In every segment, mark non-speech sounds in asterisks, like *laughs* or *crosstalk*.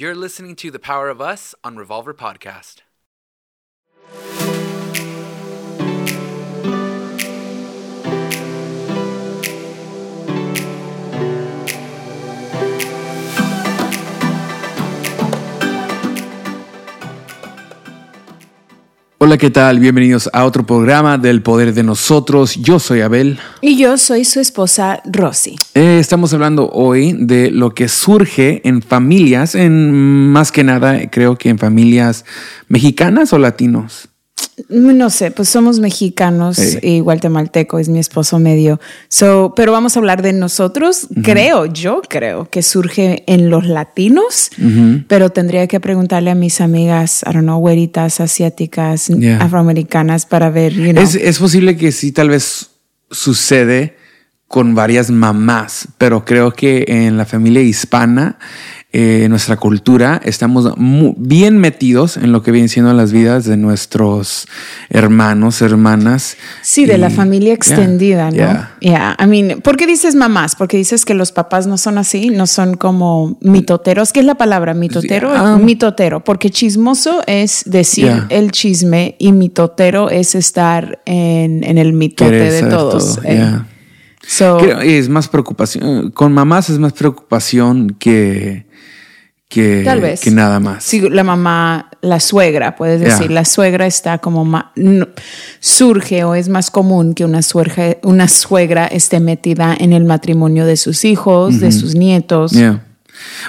You're listening to The Power of Us on Revolver Podcast. Hola, ¿qué tal? Bienvenidos a otro programa del Poder de Nosotros. Yo soy Abel. Y yo soy su esposa Rosy. Eh, estamos hablando hoy de lo que surge en familias, en más que nada creo que en familias mexicanas o latinos. No sé, pues somos mexicanos Sí. y guatemalteco es mi esposo medio. So, pero vamos a hablar de nosotros. Creo, yo creo que surge en los latinos, pero tendría que preguntarle a mis amigas, I don't know, güeritas, asiáticas, Yeah. afroamericanas para ver, you know. Es, es posible que sí, tal vez sucede con varias mamás, pero creo que en la familia hispana, eh, nuestra cultura, estamos bien metidos en lo que vienen siendo las vidas de nuestros hermanos, hermanas. Sí, de la familia yeah, extendida, ¿no? yeah. Yeah. I mean, ¿por qué dices mamás? Porque dices que los papás no son así, no son como mitoteros. ¿Qué es la palabra mitotero? Sí, ah. mitotero, porque chismoso es decir Yeah. el chisme y mitotero es estar en, en el mitote de todos. todo, eh. yeah. So, Creo- es más preocupación. Con mamás es más preocupación que, que, Tal vez. que nada más. Sí, la mamá, la suegra, puedes Yeah. decir, la suegra está como no- surge o es más común que una suegra, una suegra esté metida en el matrimonio de sus hijos, de sus nietos. Yeah.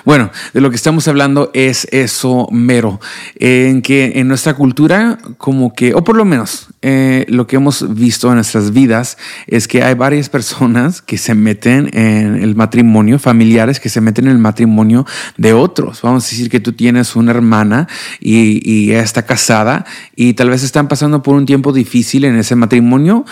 Bueno, de lo que estamos hablando es eso mero, en que en nuestra cultura, como que, o por lo menos eh, lo que hemos visto en nuestras vidas, es que hay varias personas que se meten en el matrimonio, familiares que se meten en el matrimonio de otros. Vamos a decir que tú tienes una hermana y, y está casada y tal vez están pasando por un tiempo difícil en ese matrimonio.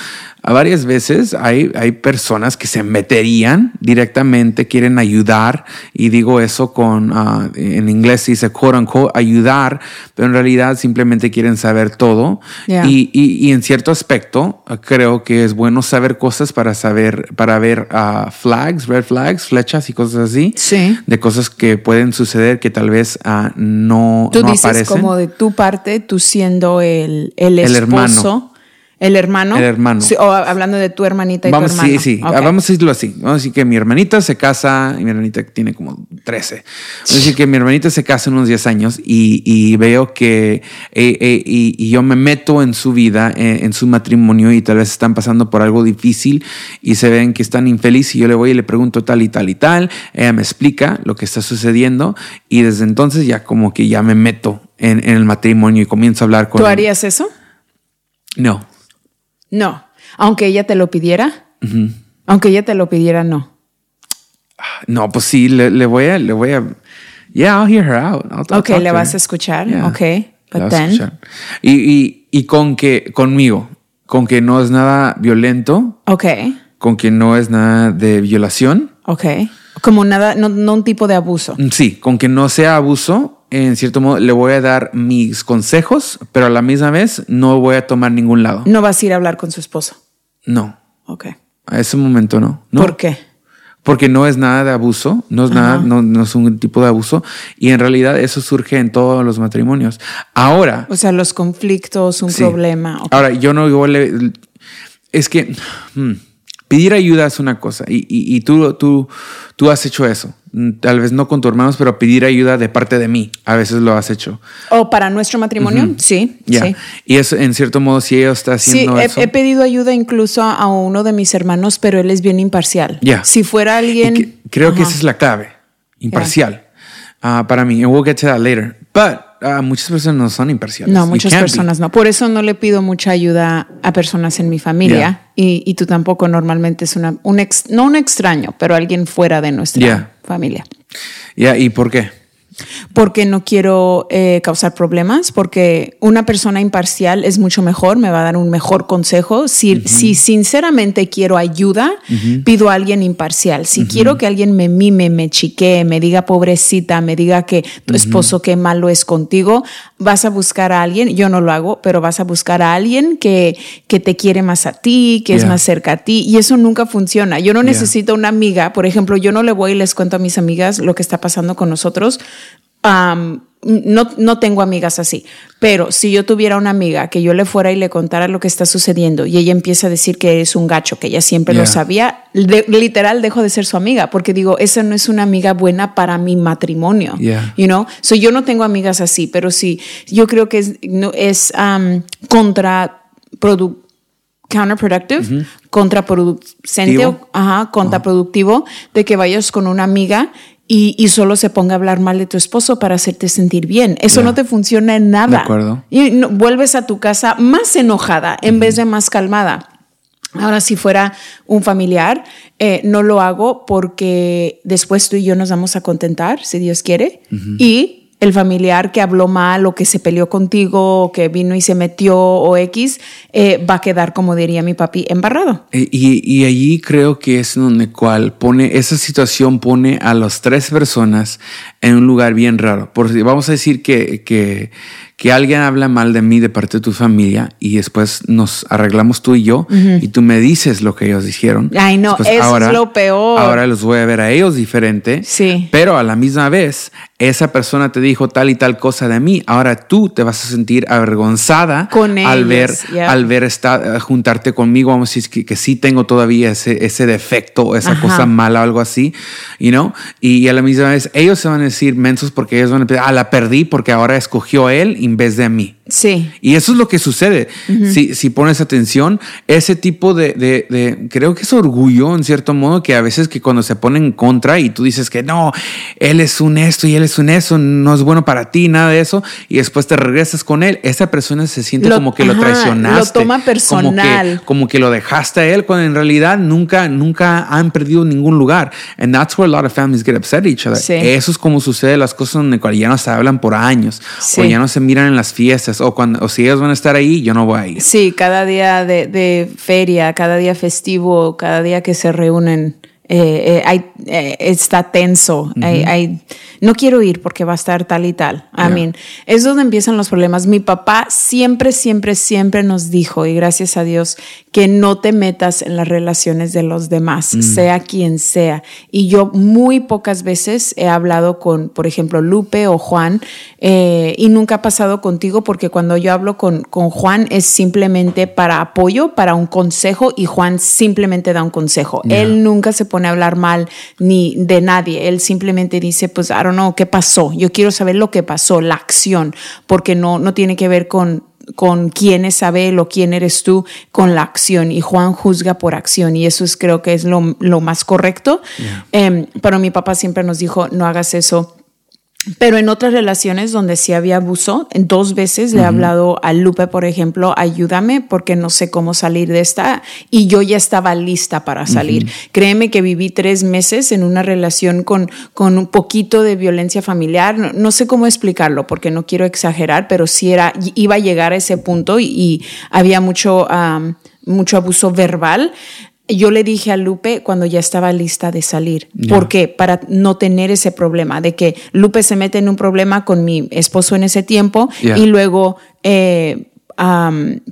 A varias veces hay, hay personas que se meterían directamente, quieren ayudar, y digo eso con, ah, en inglés se dice quote unquote, ayudar, pero en realidad simplemente quieren saber todo. Yeah. Y, y- y en cierto aspecto, creo que es bueno saber cosas para saber, para ver ah, flags, red flags, flechas y cosas así. Sí. De cosas que pueden suceder que tal vez ah, no, Tú no dices aparecen. como de tu parte, tú siendo el, el El esposo. hermano. El hermano. El hermano. Sí, o hablando de tu hermanita y Vamos, tu hermano. sí, sí. Vamos a decirlo así. Vamos a decir que mi hermanita se casa, y mi hermanita tiene como 13. Vamos a decir que mi hermanita se casa en unos 10 años y, y veo que eh, eh, y, y yo me meto en su vida, eh, en su matrimonio y tal vez están pasando por algo difícil y se ven que están infelices y yo le voy y le pregunto tal y tal y tal. Ella me explica lo que está sucediendo y desde entonces ya como que ya me meto en, en el matrimonio y comienzo a hablar con ¿Tú harías eso? No. No. Aunque ella te lo pidiera. Aunque ella te lo pidiera, no. No, pues sí, le, le voy a, le voy a, yeah, I'll hear her out. I'll- I'll Ok, talk le vas her. a escuchar. Yeah. Ok. Le But vas a then. Y, y, y con que, conmigo, con que no es nada violento, Ok. con que no es nada de violación, Ok. Como nada, no, no un tipo de abuso. mm, sí, con que no sea abuso, en cierto modo le voy a dar mis consejos, pero a la misma vez no voy a tomar ningún lado. No vas a ir a hablar con su esposo. No, Ok. a ese momento no. no. ¿Por qué? Porque no es nada de abuso, no es nada, no, no es un tipo de abuso. Y en realidad eso surge en todos los matrimonios. Ahora, O sea, los conflictos, un Sí. problema. Ahora, yo no igual le- es que hmm, pedir ayuda es una cosa y, y- y tú, tú, tú has hecho eso. Mm, Tal vez no con tus hermanos, pero pedir ayuda de parte de mí. A veces lo has hecho. ¿O para nuestro matrimonio? Sí. Ya. Sí. Y eso, en cierto modo, si ella está Sí, haciendo he, eso. he pedido ayuda incluso a uno de mis hermanos, pero él es bien imparcial. Ya. Si fuera alguien. que- creo que esa es la clave. Imparcial. Ah, para mí. And we'll get to that later. But ah, muchas personas no son imparciales. No, muchas be. personas no. Por eso no le pido mucha ayuda a personas en mi familia. Y, y tú tampoco normalmente es una, un ex, no un extraño, pero alguien fuera de nuestra Yeah. familia. Ya, ¿Y por qué? Porque no quiero eh, causar problemas, porque una persona imparcial es mucho mejor, me va a dar un mejor consejo. Si, si sinceramente quiero ayuda, pido a alguien imparcial. Si quiero que alguien me mime, me chiquee, me diga pobrecita, me diga que tu esposo qué malo es contigo, vas a buscar a alguien, yo no lo hago, pero vas a buscar a alguien que, que te quiere más a ti, que es más cerca a ti, y eso nunca funciona. Yo no necesito una amiga, por ejemplo, yo no le voy y les cuento a mis amigas lo que está pasando con nosotros. Um, no, no tengo amigas así, pero si yo tuviera una amiga que yo le fuera y le contara lo que está sucediendo y ella empieza a decir que es un gacho, que ella siempre lo sabía, de- literal dejo de ser su amiga porque digo, esa no es una amiga buena para mi matrimonio. Yeah. You know? So yo no tengo amigas así, pero sí, yo creo que es, no, es um, contraproductivo. Counterproductive, contraproducente, o- Tivo. ajá, contraproductivo de que vayas con una amiga y, y solo se ponga a hablar mal de tu esposo para hacerte sentir bien. Eso no te funciona en nada. De acuerdo. Y no- vuelves a tu casa más enojada en vez de más calmada. Ahora, si fuera un familiar, eh, no lo hago porque después tú y yo nos vamos a contentar, si Dios quiere. Y el familiar que habló mal o que se peleó contigo o que vino y se metió o X, eh, va a quedar, como diría mi papi, embarrado. Eh, Y, y allí creo que es donde cual pone, esa situación pone a las tres personas en un lugar bien raro. Porque vamos a decir que, que, que alguien habla mal de mí de parte de tu familia y después nos arreglamos tú y yo y tú me dices lo que ellos dijeron. Ay, no, Después, eso es lo peor. Ahora los voy a ver a ellos diferente. Sí. Pero a la misma vez, esa persona te dijo tal y tal cosa de mí. Ahora tú te vas a sentir avergonzada Con al ver, ellos, yeah. al ver esta, juntarte conmigo, vamos a decir que, que sí tengo todavía ese, ese defecto, esa Ajá. cosa mala, algo así, you know? Y a la misma vez, ellos se van a decir mensos porque ellos van a decir, ah, la perdí porque ahora escogió él en vez de mí. Sí. Y eso es lo que sucede. si, si pones atención, ese tipo de, de- de- creo que es orgullo en cierto modo, que a veces que cuando se pone en contra y tú dices que no, él es un esto y él es un eso, no es bueno para ti, nada de eso, y después te regresas con él, esa persona se siente Lo- como que lo ajá, traicionaste. lo toma Como que, personal. como que lo dejaste a él cuando en realidad nunca, nunca han perdido ningún lugar. And that's where a lot of families get upset at each other. Sí. Eso es como sucede las cosas donde ya no se hablan por años o Sí. ya no se miran en las fiestas o cuando o si ellos van a estar ahí, yo no voy a ir. Sí, cada día de, de feria, cada día festivo, cada día que se reúnen, eh, eh, hay, eh, está tenso. Hay- hay- no quiero ir porque va a estar tal y tal. I Yeah. mean, es donde empiezan los problemas. Mi papá siempre, siempre, siempre nos dijo, y gracias a Dios, que no te metas en las relaciones de los demás, sea quien sea. Y yo muy pocas veces he hablado con, por ejemplo, Lupe o Juan, eh, y nunca ha pasado contigo porque cuando yo hablo con, con Juan es simplemente para apoyo, para un consejo, y Juan simplemente da un consejo. Él nunca se pone a hablar mal ni de nadie. Él simplemente dice, pues, I don't know, ¿qué pasó? Yo quiero saber lo que pasó, la acción, porque no, no tiene que ver con con quién es Abel o quién eres tú, con la acción. Y Juan juzga por acción y eso es, creo que es lo, lo más correcto. Em, pero mi papá siempre nos dijo, no hagas eso. Pero en otras relaciones donde sí había abuso, dos veces le he hablado a Lupe, por ejemplo, ayúdame porque no sé cómo salir de esta y yo ya estaba lista para salir. Créeme que viví tres meses en una relación con, con un poquito de violencia familiar. No, no sé cómo explicarlo porque no quiero exagerar, pero sí era, iba a llegar a ese punto y, y había mucho, mucho abuso verbal. Yo le dije a Lupe cuando ya estaba lista de salir. ¿Por qué? Para no tener ese problema de que Lupe se mete en un problema con mi esposo en ese tiempo Yeah. y luego, eh,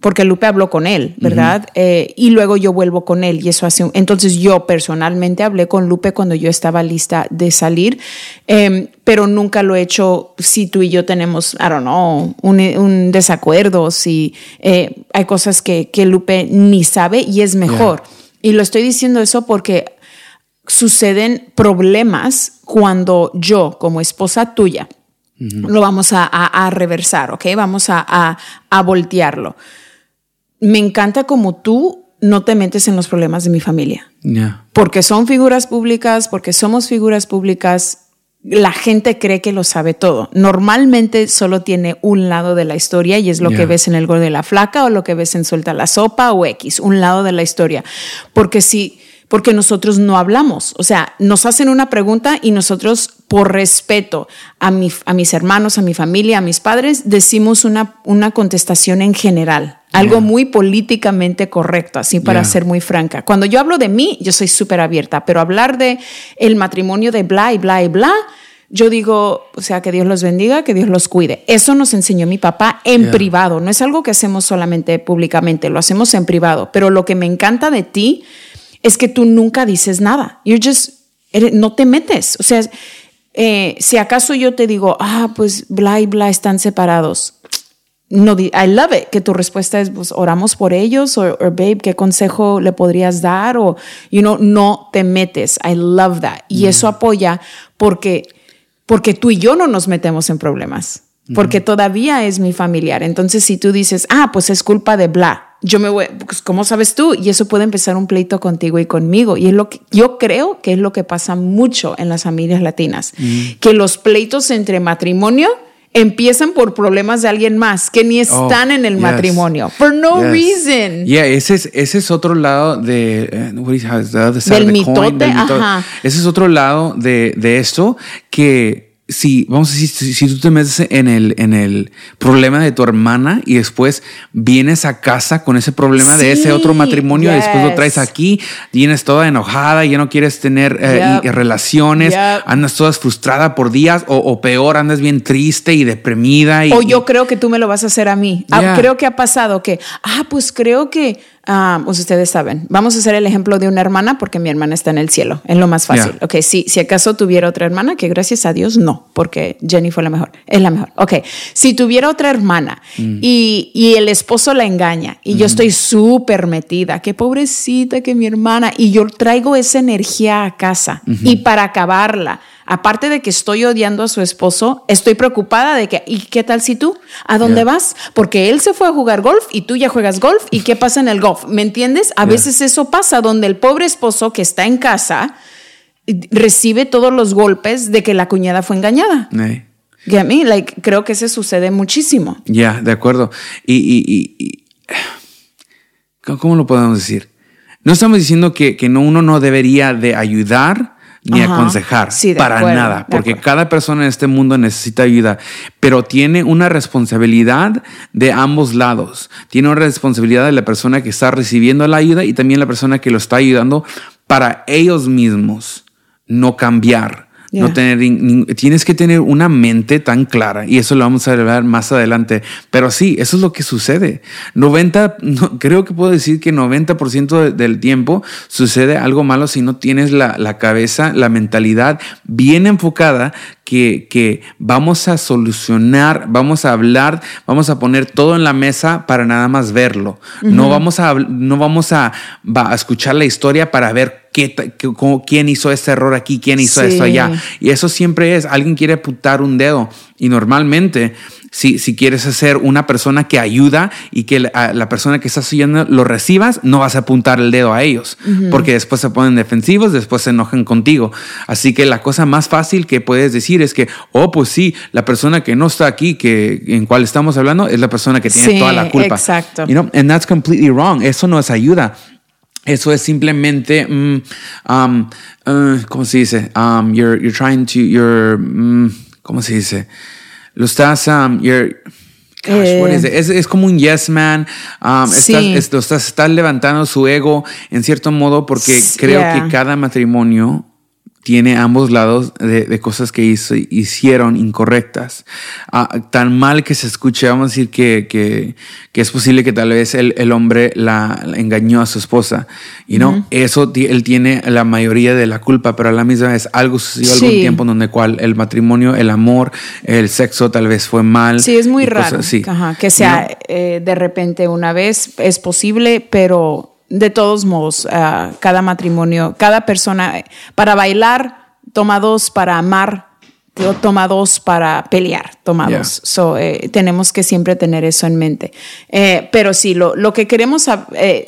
porque Lupe habló con él, ¿verdad? Eh, y luego yo vuelvo con él y eso hace... un- entonces yo personalmente hablé con Lupe cuando yo estaba lista de salir, em, pero nunca lo he hecho si tú y yo tenemos, I don't know, un, un desacuerdo, si eh, hay cosas que, que Lupe ni sabe y es mejor. Y lo estoy diciendo eso porque suceden problemas cuando yo, como esposa tuya, lo vamos a, a- a reversar, ¿ok? Vamos a, a- a voltearlo. Me encanta como tú no te metes en los problemas de mi familia Yeah. porque son figuras públicas, porque somos figuras públicas, la gente cree que lo sabe todo. Normalmente solo tiene un lado de la historia y es lo Yeah. que ves en el gol de la flaca o lo que ves en suelta la sopa o X, un lado de la historia. Porque si, porque nosotros no hablamos, o sea, nos hacen una pregunta y nosotros por respeto a, mi, a mis hermanos, a mi familia, a mis padres, decimos una, una contestación en general. Algo muy políticamente correcto, así para Yeah. ser muy franca. Cuando yo hablo de mí, yo soy súper abierta, pero hablar de el matrimonio de bla y bla y bla, yo digo, o sea, que Dios los bendiga, que Dios los cuide. Eso nos enseñó mi papá en Yeah. privado. No es algo que hacemos solamente públicamente, lo hacemos en privado. Pero lo que me encanta de ti es que tú nunca dices nada. You're just, no te metes. O sea, eh, si acaso yo te digo, ah, pues bla y bla están separados. No, I love it, que tu respuesta es, pues oramos por ellos, o babe, ¿qué consejo le podrías dar? O, you know, no te metes. I love that. Y eso apoya porque, porque tú y yo no nos metemos en problemas porque todavía es mi familiar. Entonces, si tú dices, ah, pues es culpa de bla, yo me voy, pues, ¿cómo sabes tú? Y eso puede empezar un pleito contigo y conmigo. Y es lo que yo creo que es lo que pasa mucho en las familias latinas, que los pleitos entre matrimonio empiezan por problemas de alguien más que ni oh, están en el matrimonio. For no reason. Yeah, ese es, ese es otro lado de. Uh, del mitote. Ese es otro lado de, de esto que si, vamos a decir, si, tú te metes en el, en el problema de tu hermana y después vienes a casa con ese problema de ese otro matrimonio y después lo traes aquí, vienes toda enojada, y ya no quieres tener eh, relaciones, andas toda frustrada por días o, peor, andas bien triste y deprimida. Y, o yo creo que tú me lo vas a hacer a mí. Ah, creo que ha pasado que, ah, pues creo que Ah, pues ustedes saben. Vamos a hacer el ejemplo de una hermana porque mi hermana está en el cielo. Es lo más fácil. Ok, si, si acaso tuviera otra hermana, que gracias a Dios no, porque Jenny fue la mejor. Es la mejor. Ok, si tuviera otra hermana mm. y, y, el esposo la engaña y yo mm. estoy súper metida, qué pobrecita que mi hermana, y yo traigo esa energía a casa y para acabarla aparte de que estoy odiando a su esposo, estoy preocupada de que, ¿y qué tal si tú? ¿A dónde vas? Porque él se fue a jugar golf y tú ya juegas golf y qué pasa en el golf, ¿me entiendes? A veces eso pasa donde el pobre esposo que está en casa recibe todos los golpes de que la cuñada fue engañada. Y a mí, like, creo que eso sucede muchísimo. Ya, de acuerdo. Y, ¿cómo lo podemos decir? No estamos diciendo que, que no, uno no debería de ayudar ni aconsejar para nada, porque cada persona en este mundo necesita ayuda, pero tiene una responsabilidad de ambos lados. Tiene una responsabilidad de la persona que está recibiendo la ayuda y también la persona que lo está ayudando para ellos mismos no cambiar no tener, tienes que tener una mente tan clara y eso lo vamos a hablar más adelante. Pero sí, eso es lo que sucede. 90, creo que puedo decir que 90% del tiempo sucede algo malo si no tienes la, la cabeza, la mentalidad bien enfocada que, que, vamos a solucionar, vamos a hablar, vamos a poner todo en la mesa para nada más verlo. No vamos, a, no vamos a, a, escuchar la historia para ver quién hizo este error aquí, quién hizo esto allá. Y eso siempre es, alguien quiere apuntar un dedo. Y normalmente si, si quieres ser una persona que ayuda y que la, persona que estás oyendo lo recibas, no vas a apuntar el dedo a ellos, porque después se ponen defensivos, después se enojan contigo. Así que la cosa más fácil que puedes decir es que, oh, pues sí, la persona que no está aquí, que en cual estamos hablando, es la persona que tiene toda la culpa. Exacto. You know? And that's completely wrong. Eso no es ayuda. Eso es simplemente, mm, um, uh, ¿cómo se dice? Um, you're, you're trying to, you're, mm, ¿cómo se dice? lo estás, um, you're, gosh, what is it? Es, es, como un yes man, um, sí. estás, estás, levantando su ego en cierto modo porque creo que cada matrimonio tiene ambos lados de, cosas que hizo, hicieron incorrectas. Ah, tan mal que se escuche, vamos a decir que, que, que es posible que tal vez el, el hombre la, engañó a su esposa. Y no, eso él tiene la mayoría de la culpa, pero a la misma vez algo sucedió algún tiempo en donde cual el matrimonio, el amor, el sexo tal vez fue mal. Sí, es muy raro. que sea eh, de repente una vez, es posible, pero de todos modos, uh, cada matrimonio, cada persona, para bailar, toma dos, para amar, toma dos, para pelear, toma dos. So, eh, tenemos que siempre tener eso en mente. Eh, pero sí, lo, lo que queremos... Eh,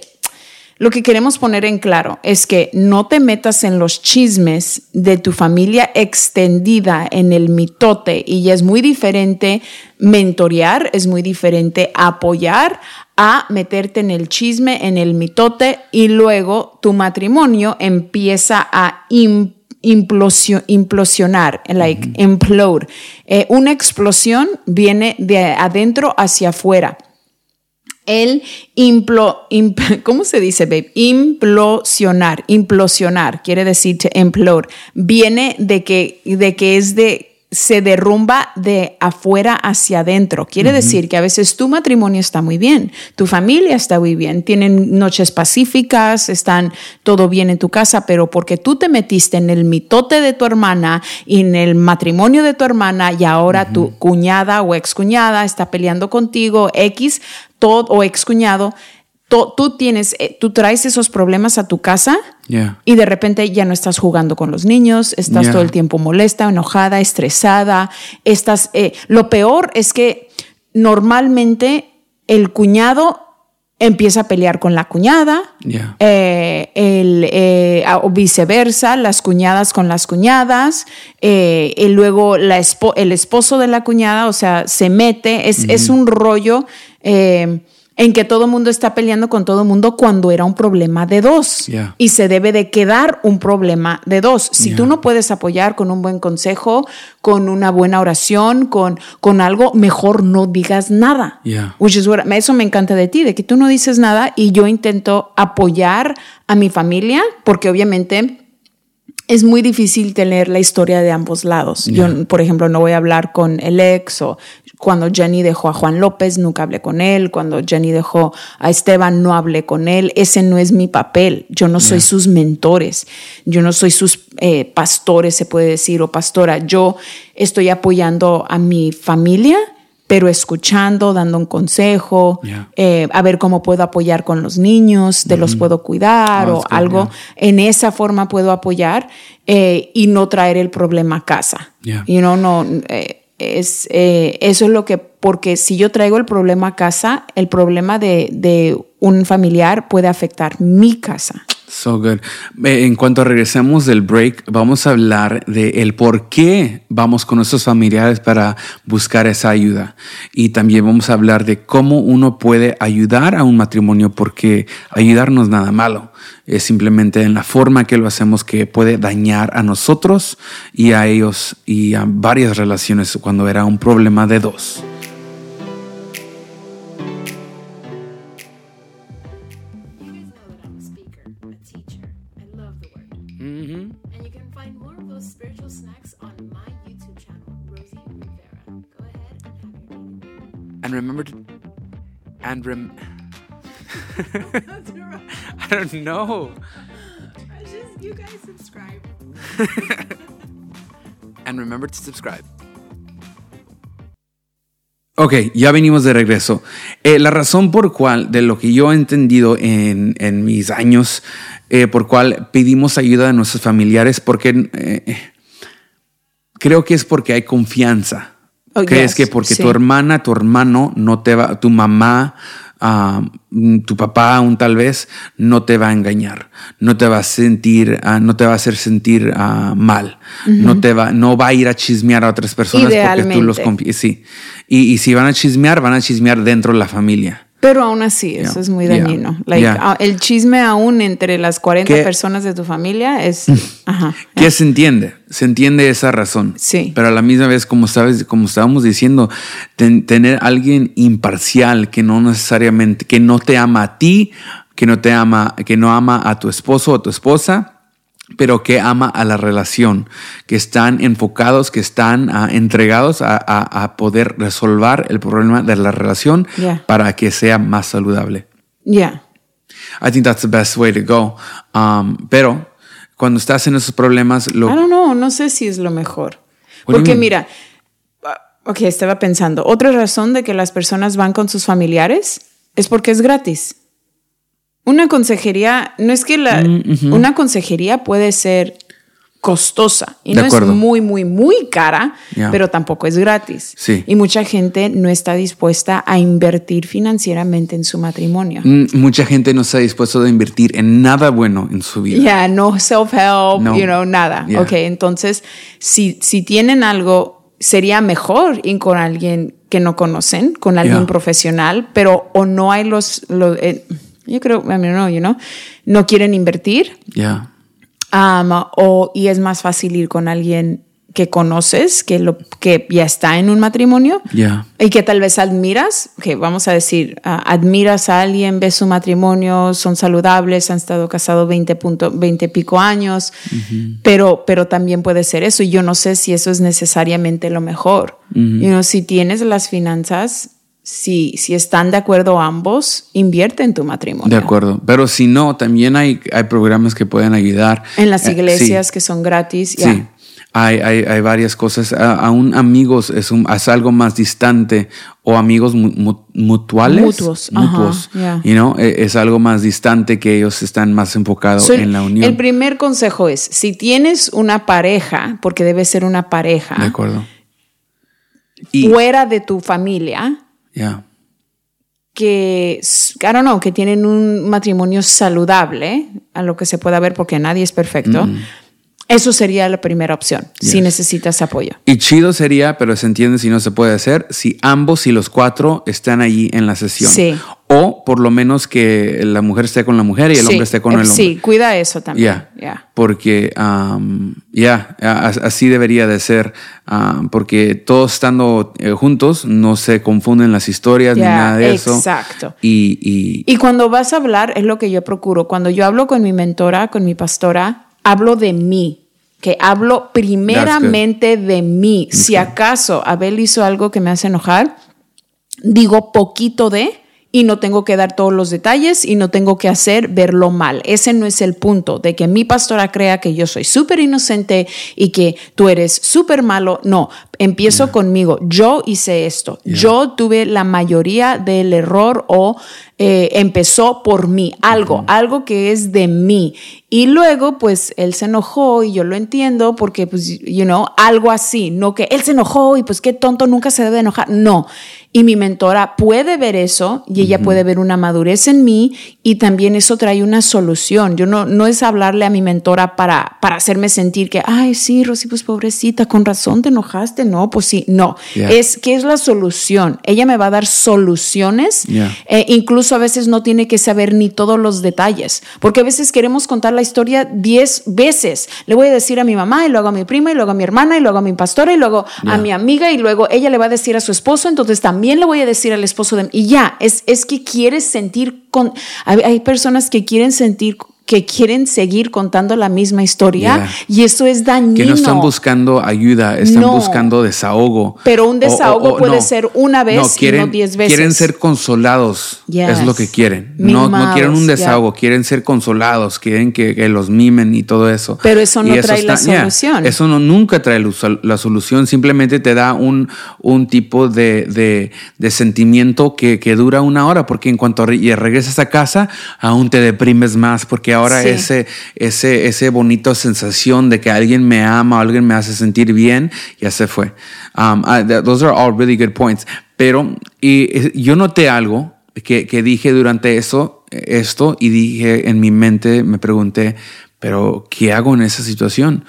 lo que queremos poner en claro es que no te metas en los chismes de tu familia extendida en el mitote y es muy diferente mentorear, es muy diferente apoyar a meterte en el chisme, en el mitote y luego tu matrimonio empieza a implosionar, like implode. Eh, una explosión viene de adentro hacia afuera el implo, *laughs* ¿cómo se dice, babe? Implosionar, implosionar, quiere decir to implode. Viene de que, de que es de se derrumba de afuera hacia adentro. Quiere decir que a veces tu matrimonio está muy bien, tu familia está muy bien, tienen noches pacíficas, están todo bien en tu casa, pero porque tú te metiste en el mitote de tu hermana y en el matrimonio de tu hermana y ahora tu cuñada o excuñada está peleando contigo, X, todo o excuñado, tú tienes, eh, tú traes esos problemas a tu casa y de repente ya no estás jugando con los niños, estás todo el tiempo molesta, enojada, estresada, estás, eh, lo peor es que normalmente el cuñado empieza a pelear con la cuñada, eh, el, o viceversa, las cuñadas con las cuñadas, y luego la el esposo de la cuñada, o sea, se mete, es, es un rollo en que todo el mundo está peleando con todo mundo cuando era un problema de dos. Y se debe de quedar un problema de dos. Si tú no puedes apoyar con un buen consejo, con una buena oración, con, con algo, mejor no digas nada. eso me encanta de ti, de que tú no dices nada y yo intento apoyar a mi familia, porque obviamente es muy difícil tener la historia de ambos lados. Yo, por ejemplo, no voy a hablar con el ex o cuando Jenny dejó a Juan López, nunca hablé con él. Cuando Jenny dejó a Esteban, no hablé con él. Ese no es mi papel. Yo no soy sus mentores. Yo no soy sus eh, pastores, se puede decir, o pastora. Yo estoy apoyando a mi familia pero escuchando, dando un consejo, eh, a ver cómo puedo apoyar con los niños, de los mm-hmm. puedo cuidar o algo. En esa forma puedo apoyar eh, y no traer el problema a casa. Y no, no, eh, es, eso es lo que, porque si yo traigo el problema a casa, el problema de, de un familiar puede afectar mi casa. So good. En cuanto regresemos del break, vamos a hablar de el por qué vamos con nuestros familiares para buscar esa ayuda. Y también vamos a hablar de cómo uno puede ayudar a un matrimonio, porque ayudar no es nada malo. Es simplemente en la forma que lo hacemos que puede dañar a nosotros y a ellos y a varias relaciones cuando era un problema de dos. And remember to. And rem. *laughs* I don't know. Just, you guys subscribe. *laughs* and remember to subscribe. Ok, ya venimos de regreso. Eh, la razón por cual, de lo que yo he entendido en, en mis años, eh, por cual pedimos ayuda de nuestros familiares, porque eh, creo que es porque hay confianza. Oh, ¿Crees que porque tu hermana, tu hermano, no te va, tu mamá, ah, tu papá aún tal vez, no te va a engañar, no te va a sentir, ah, no te va a hacer sentir ah, mal, no te va, no va a ir a chismear a otras personas porque tú los. Sí. Y, y si van a chismear, van a chismear dentro de la familia. Pero aún así, eso es muy dañino. El chisme aún entre las 40 personas de tu familia es... ajá, que se entiende, se entiende esa razón. Sí. Pero a la misma vez, como, sabes, como estábamos diciendo, tener alguien imparcial que no necesariamente, que no te ama a ti, que no te ama, que no ama a tu esposo o tu esposa, pero que ama a la relación, que están enfocados, que están ah, entregados a, poder resolver el problema de la relación para que sea más saludable. Yeah. I think that's the best way to go. Um, pero cuando estás en esos problemas, lo... I don't know, no sé si es lo mejor. Porque mira, ah, ok, estaba pensando, otra razón de que las personas van con sus familiares es porque es gratis. Una consejería, no es que la, mm, una consejería puede ser costosa y no es muy, muy, muy cara, pero tampoco es gratis. Y mucha gente no está dispuesta a invertir financieramente en su matrimonio. Mm, mucha gente no está dispuesta a invertir en nada bueno en su vida. Ya, no self-help, you know, nada. Ok, entonces, si, si tienen algo, sería mejor ir con alguien que no conocen, con alguien profesional, pero o no hay los... los eh, yo creo, I mean, no, you know, no quieren invertir. Ya. Um, o, y es más fácil ir con alguien que conoces, que, lo, que ya está en un matrimonio Yeah. y que tal vez admiras, que vamos a decir, ah, admiras a alguien, ves su matrimonio, son saludables, han estado casados 20, punto, 20 pico años, pero, pero también puede ser eso. Y yo no sé si eso es necesariamente lo mejor. You know, si tienes las finanzas, si, si están de acuerdo ambos, invierte en tu matrimonio. De acuerdo. Pero si no, también hay, hay programas que pueden ayudar. En las Eh, iglesias sí. que son gratis. Sí. Hay, hay, hay varias cosas. Aún amigos es, un- es algo más distante o amigos mu- mu- mutuales. Mutuos, ajá, Mutuos. yeah. You know, e- es algo más distante que ellos están más enfocados So, en la unión. El primer consejo es, si tienes una pareja, porque debe ser una pareja, de acuerdo. Y, fuera de tu familia, yeah. que, I don't know, que tienen un matrimonio saludable, a lo que se pueda ver, porque nadie es perfecto, Mm. Eso sería la primera opción, si necesitas apoyo. Y chido sería, pero se entiende si no se puede hacer, si ambos y los cuatro están allí en la sesión. Sí. O por lo menos que la mujer esté con la mujer y el Sí, hombre esté con eh, el hombre. Sí, cuida eso también. Ya, ya. porque um, ya, a- así debería de ser, um, porque todos estando eh, juntos no se confunden las historias ni nada de eso. exacto. Y, y Y cuando vas a hablar, es lo que yo procuro. Cuando yo hablo con mi mentora, con mi pastora, hablo de mí. Que hablo primeramente de mí. Si acaso Abel hizo algo que me hace enojar, digo poquito de y no tengo que dar todos los detalles y no tengo que hacer verlo mal. Ese no es el punto de que mi pastora crea que yo soy súper inocente y que tú eres súper malo. No, empiezo conmigo. Yo hice esto. Yo tuve la mayoría del error o eh, empezó por mí. Algo, algo que es de mí. Y luego, pues, él se enojó y yo lo entiendo porque, pues, you know, algo así. No que él se enojó y pues qué tonto, nunca se debe enojar. No. Y mi mentora puede ver eso y ella puede ver una madurez en mí y también eso trae una solución. Yo no, no es hablarle a mi mentora para, para hacerme sentir que, ay, sí, Rosy, pues pobrecita, con razón te enojaste. No, pues sí, no. Yeah. Es que es la solución. Ella me va a dar soluciones. Yeah. Eh, incluso a veces no tiene que saber ni todos los detalles, porque a veces queremos contar la historia diez veces. Le voy a decir a mi mamá y luego a mi prima y luego a mi hermana y luego a mi pastora y luego a mi amiga y luego ella le va a decir a su esposo, entonces también le voy a decir al esposo de y ya, es, es que quieres sentir con hay, hay personas que quieren sentir que quieren seguir contando la misma historia Yeah. y eso es dañino. que no están buscando ayuda, están No. buscando desahogo. Pero un O- desahogo o- o puede no. ser una vez y no diez veces. Quieren ser consolados, Yes. es lo que quieren. No, no quieren un desahogo, quieren ser consolados, quieren que, que los mimen y todo eso. Pero eso no Y trae la yeah, solución. eso no, nunca trae la, sol- la solución, simplemente te da un, un tipo de, de- de sentimiento que, que dura una hora, porque en cuanto regresas a casa, aún te deprimes más, porque ahora Sí. ese, ese, ese bonito sensación de que alguien me ama alguien me hace sentir bien, ya se fue. Um, I- those are all really good points. Pero y, yo noté algo que, que dije durante eso, esto y dije en mi mente, me pregunté, pero ¿qué hago en esa situación?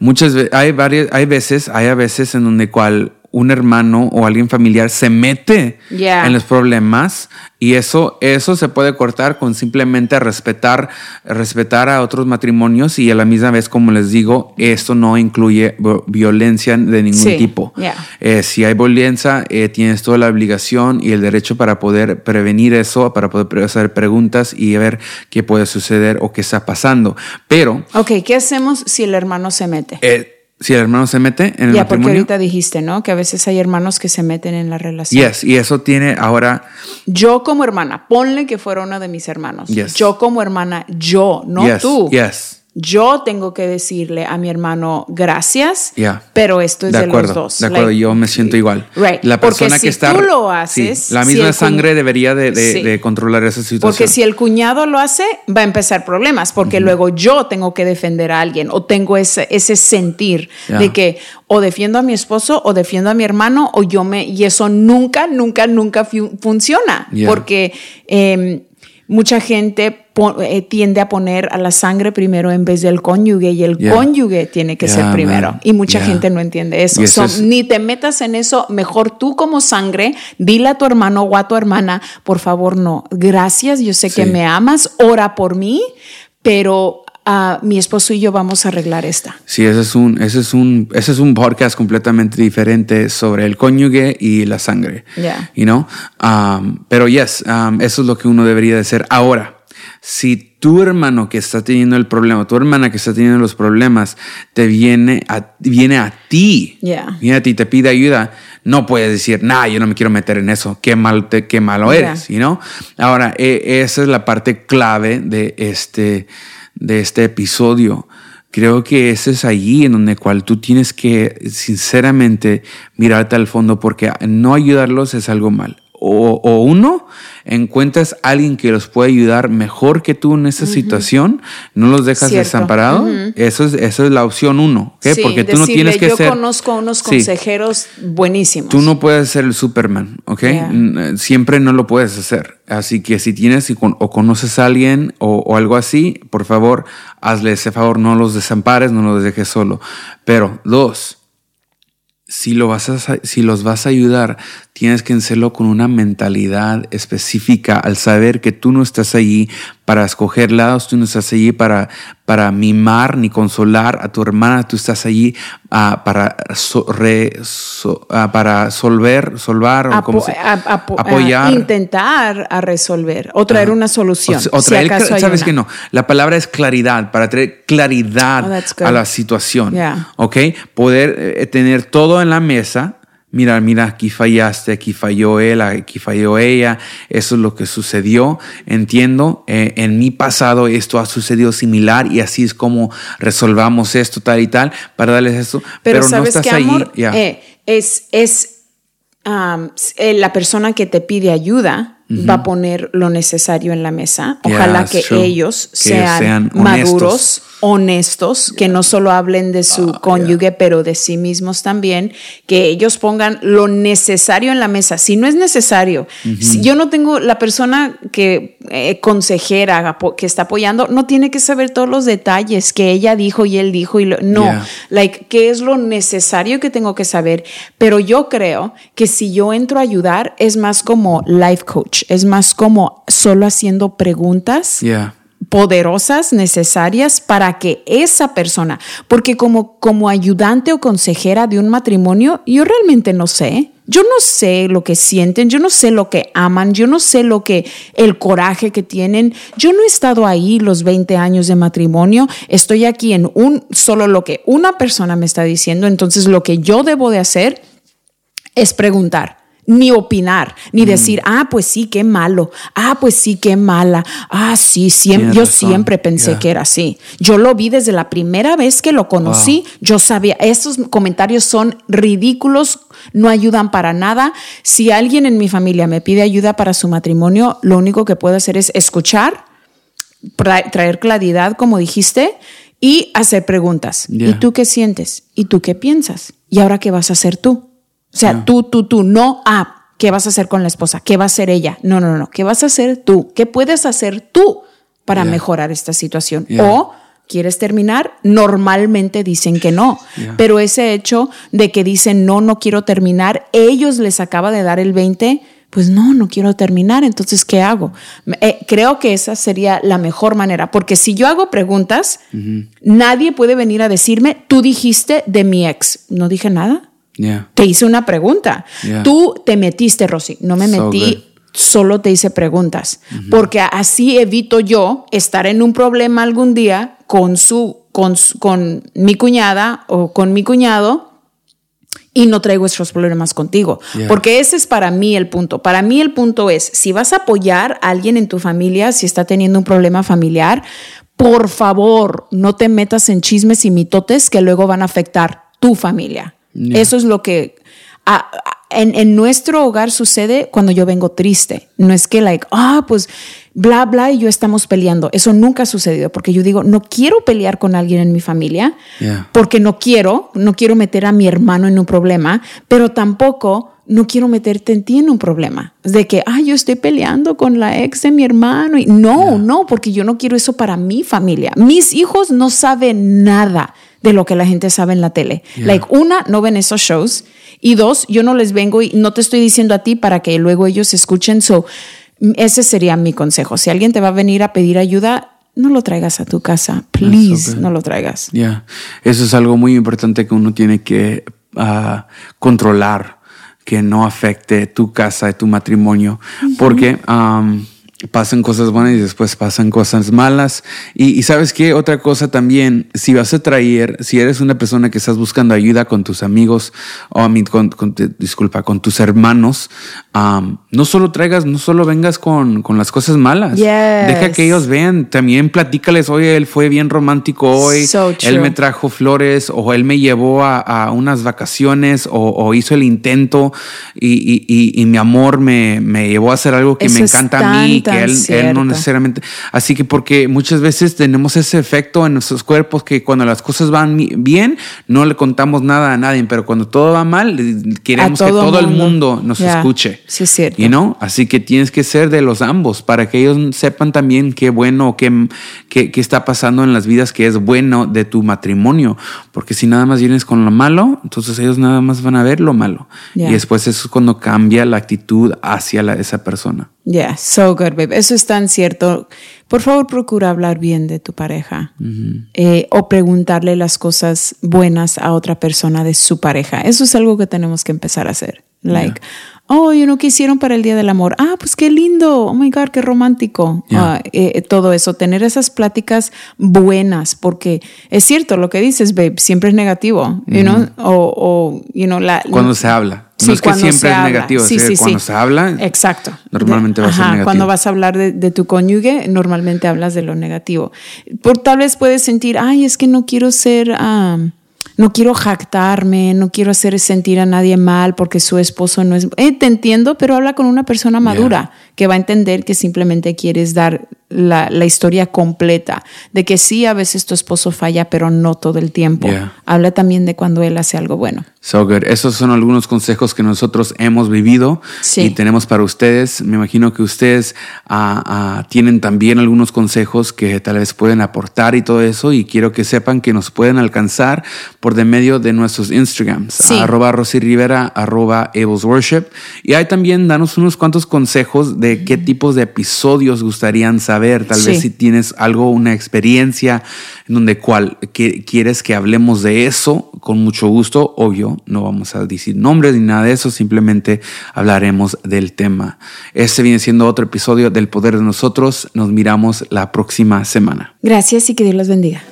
Muchas hay varias, hay veces, hay a veces en donde cual un hermano o alguien familiar se mete Yeah. en los problemas y eso, eso se puede cortar con simplemente respetar, respetar a otros matrimonios y a la misma vez, como les digo, esto no incluye violencia de ningún Sí, tipo. yeah. Eh, si hay violencia, eh, tienes toda la obligación y el derecho para poder prevenir eso, para poder hacer preguntas y ver qué puede suceder o qué está pasando. Pero Ok, ¿qué hacemos si el hermano se mete? eh, si el hermano se mete en el Ya, porque matrimonio, ahorita dijiste, ¿no? Que a veces hay hermanos que se meten en la relación. yes, y eso tiene ahora Yo como hermana, ponle que fuera uno de mis hermanos. Yes. Yo como hermana, yo, no yes, tú. yes. Yo tengo que decirle a mi hermano gracias, Yeah. pero esto es de de, acuerdo, los dos. de acuerdo, Like, yo me siento igual. Right. La Porque persona si que está tú lo haces, sí, la misma sangre debería de, de- Sí. de controlar esa situación. Porque si el cuñado lo hace, va a empezar problemas, porque luego yo tengo que defender a alguien o tengo ese, ese sentir de que o defiendo a mi esposo o defiendo a mi hermano o yo me... Y eso nunca, nunca, nunca fu- funciona, porque eh, mucha gente eh, tiende a poner a la sangre primero en vez del cónyuge y el cónyuge tiene que ser primero. man. Y mucha gente no entiende eso. So, es- ni te metas en eso, mejor tú como sangre, dile a tu hermano o a tu hermana, por favor, no, gracias, yo sé que me amas, ora por mí, pero ah, mi esposo y yo vamos a arreglar esta. Sí, ese es un, ese es un, ese es un podcast completamente diferente sobre el cónyuge y la sangre. Yeah. You know? Um, pero yes, um, eso es lo que uno debería de hacer. Ahora, si tu hermano que está teniendo el problema, tu hermana que está teniendo los problemas, te viene a, viene a ti, Yeah. viene a ti, te pide ayuda, no puedes decir, nah, yo no me quiero meter en eso, qué mal te, qué malo Yeah. eres, you know? Ahora, e- esa es la parte clave de este, de este episodio. Creo que ese es allí en donde cual tú tienes que sinceramente mirarte al fondo porque no ayudarlos es algo mal. O, o uno, encuentras a alguien que los puede ayudar mejor que tú en esa situación, no los dejas desamparados. Eso es, esa es la opción uno, porque tú no tienes que yo ser... conozco unos Sí. consejeros buenísimos. Tú no puedes ser el Superman, ¿ok? Yeah. N- Siempre no lo puedes hacer. Así que si tienes o conoces a alguien o, o algo así, por favor, hazle ese favor, no los desampares, no los dejes solo. Pero dos, si, lo vas a, si los vas a ayudar, tienes que hacerlo con una mentalidad específica al saber que tú no estás allí para escoger lados, tú no estás allí para, para mimar ni consolar a tu hermana, tú estás allí ah, para, so- re- so- ah, para solver, solvar o como se- a- apo- a apoyar. intentar a resolver o traer una solución. O, o si traer acaso hay sabes que no, la palabra es claridad, para traer claridad Oh, a la situación. Yeah. ¿Ok? Poder eh, tener todo en la mesa. Mira, mira, aquí fallaste, aquí falló él, aquí falló ella, eso es lo que sucedió. Entiendo, eh, en mi pasado esto ha sucedido similar y así es como resolvamos esto, tal y tal, para darles esto. Pero, Pero, no sabes estás que. Eh, es es um, la persona que te pide ayuda va a poner lo necesario en la mesa. Ojalá que ellos Que sean, maduros, honestos, que no solo hablen de su Ah, cónyuge, pero de sí mismos también, que ellos pongan lo necesario en la mesa. Si no es necesario, si yo no tengo la persona que eh, consejera que está apoyando, no tiene que saber todos los detalles que ella dijo y él dijo y lo- no, Yeah. like qué es lo necesario que tengo que saber, pero yo creo que si yo entro a ayudar es más como life coach, es más como solo haciendo preguntas Yeah. poderosas, necesarias para que esa persona, porque como, como ayudante o consejera de un matrimonio, yo realmente no sé. Yo no sé lo que sienten, yo no sé lo que aman, yo no sé lo que el coraje que tienen. Yo no he estado ahí los 20 años de matrimonio, estoy aquí en un solo lo que una persona me está diciendo, entonces lo que yo debo de hacer es preguntar, ni opinar, ni decir, ah, pues sí, qué malo, ah, pues sí, qué mala, ah, sí, siempre, yo razón, siempre pensé yeah. que era así. Yo lo vi desde la primera vez que lo conocí, yo sabía, estos comentarios son ridículos, no ayudan para nada. Si alguien en mi familia me pide ayuda para su matrimonio, lo único que puedo hacer es escuchar, tra- traer claridad, como dijiste, y hacer preguntas. Yeah. ¿Y tú qué sientes? ¿Y tú qué piensas? ¿Y ahora qué vas a hacer tú? O sea, tú, tú, tú, no, ah, ¿qué vas a hacer con la esposa? ¿Qué va a hacer ella? No, no, no, ¿qué vas a hacer tú? ¿Qué puedes hacer tú para Yeah. mejorar esta situación? Yeah. O ¿Quieres terminar? Normalmente dicen que no, Yeah. pero ese hecho de que dicen no, no quiero terminar, ellos les acaba de dar el 20, pues no, no quiero terminar, entonces ¿qué hago? Eh, creo que esa sería la mejor manera, porque si yo hago preguntas, nadie puede venir a decirme, tú dijiste de mi ex, no dije nada. Yeah. Te hice una pregunta. Yeah. Tú te metiste, Rosy. No me So metí, good. solo te hice preguntas. Porque así evito yo estar en un problema algún día con su, con, con mi cuñada o con mi cuñado y no traigo esos problemas contigo. Yeah. Porque ese es para mí el punto. Para mí el punto es, si vas a apoyar a alguien en tu familia, si está teniendo un problema familiar, por favor, no te metas en chismes y mitotes que luego van a afectar tu familia. Yeah. Eso es lo que a- a- en, en nuestro hogar sucede cuando yo vengo triste. No es que, like, ah, pues bla, bla, y yo estamos peleando. Eso nunca ha sucedido porque yo digo, no quiero pelear con alguien en mi familia Yeah. porque no quiero, no quiero meter a mi hermano en un problema, pero tampoco no quiero meterte en ti en un problema. De que, ah, yo estoy peleando con la ex de mi hermano. Y no, no, porque yo no quiero eso para mi familia. Mis hijos no saben nada de lo que la gente sabe en la tele. Yeah. Like, una, no ven esos shows. Y dos, yo no les vengo y no te estoy diciendo a ti para que luego ellos escuchen. So, ese sería mi consejo. Si alguien te va a venir a pedir ayuda, no lo traigas a tu casa. Please, no lo traigas. Ya, eso es algo muy importante que uno tiene que ah, controlar, que no afecte tu casa y tu matrimonio, porque um, pasan cosas buenas y después pasan cosas malas. Y, sabes qué, otra cosa también, si vas a traer, si eres una persona que estás buscando ayuda con tus amigos, o a mí, con, disculpa, con tus hermanos, no solo traigas, no solo vengas con, con las cosas malas. Deja que ellos vean, también platícales, oye, él fue bien romántico hoy, él me trajo flores, o él me llevó a, unas vacaciones, o, hizo el intento, y, y, y, mi amor me, me, llevó a hacer algo que me encanta a mí que él, no necesariamente. Así que porque muchas veces tenemos ese efecto en nuestros cuerpos que cuando las cosas van bien, no le contamos nada a nadie, pero cuando todo va mal, queremos que todo el mundo nos escuche. Sí, es cierto. You know? Así que tienes que ser de los ambos para que ellos sepan también qué bueno, qué, qué, qué está pasando en las vidas que es bueno de tu matrimonio. Porque si nada más vienes con lo malo, entonces ellos nada más van a ver lo malo. Y después eso es cuando cambia la actitud hacia la, esa persona. Yeah, so good, babe. Eso es tan cierto. Por favor, procura hablar bien de tu pareja eh, o preguntarle las cosas buenas a otra persona de su pareja. Eso es algo que tenemos que empezar a hacer. Like, oh, you know, ¿qué hicieron para el Día del Amor? Ah, pues qué lindo. Oh my God, qué romántico. Ah, eh, todo eso, tener esas pláticas buenas, porque es cierto lo que dices, babe, siempre es negativo, you know, o, o, you know, la. Cuando se habla no es que siempre es negativo, sí, sí, cuando se habla, exacto. Normalmente va a ser negativo. Cuando vas a hablar de, tu cónyuge, normalmente hablas de lo negativo. Por tal vez puedes sentir, ay, es que no quiero ser, no quiero jactarme, no quiero hacer sentir a nadie mal porque su esposo no es. Eh, te entiendo, pero habla con una persona madura que va a entender que simplemente quieres dar la, historia completa, de que sí, a veces tu esposo falla, pero no todo el tiempo. Habla también de cuando él hace algo bueno. So good. Esos son algunos consejos que nosotros hemos vivido y tenemos para ustedes. Me imagino que ustedes ah, ah, tienen también algunos consejos que tal vez pueden aportar y todo eso. Y quiero que sepan que nos pueden alcanzar por de medio de nuestros Instagrams, arroba Rosy Rivera, arroba Worship. Y ahí también danos unos cuantos consejos de qué tipos de episodios gustarían saber ver, tal vez si tienes algo, una experiencia en donde cual que, quieres que hablemos de eso, con mucho gusto, obvio, no vamos a decir nombres ni nada de eso, simplemente hablaremos del tema. Este viene siendo otro episodio del Poder de Nosotros, nos miramos la próxima semana. Gracias y que Dios los bendiga.